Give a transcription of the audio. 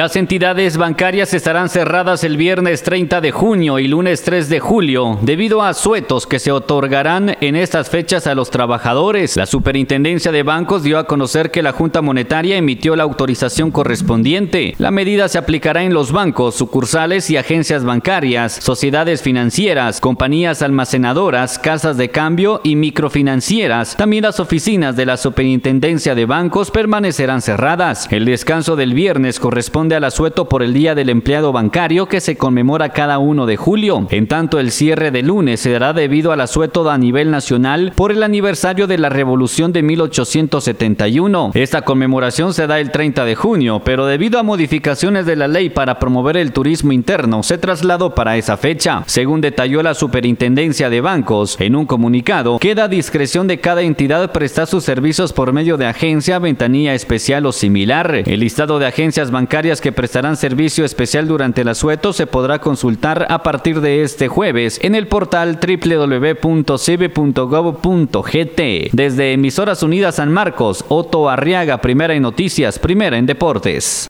Las entidades bancarias estarán cerradas el viernes 30 de junio y lunes 3 de julio debido a suetos que se otorgarán en estas fechas a los trabajadores. La Superintendencia de Bancos dio a conocer que la Junta Monetaria emitió la autorización correspondiente. La medida se aplicará en los bancos, sucursales y agencias bancarias, sociedades financieras, compañías almacenadoras, casas de cambio y microfinancieras. También las oficinas de la Superintendencia de Bancos permanecerán cerradas. El descanso del viernes corresponde corresponde al asueto por el Día del Empleado Bancario que se conmemora cada 1 de julio. En tanto, el cierre de lunes se dará debido al asueto a nivel nacional por el aniversario de la Revolución de 1871. Esta conmemoración se da el 30 de junio, pero debido a modificaciones de la ley para promover el turismo interno, se trasladó para esa fecha. Según detalló la Superintendencia de Bancos en un comunicado, queda a discreción de cada entidad prestar sus servicios por medio de agencia, ventanilla especial o similar. El listado de agencias bancarias que prestarán servicio especial durante el asueto se podrá consultar a partir de este jueves en el portal www.cibe.gov.gt. Desde Emisoras Unidas San Marcos, Otto Arriaga, primera en noticias, primera en deportes.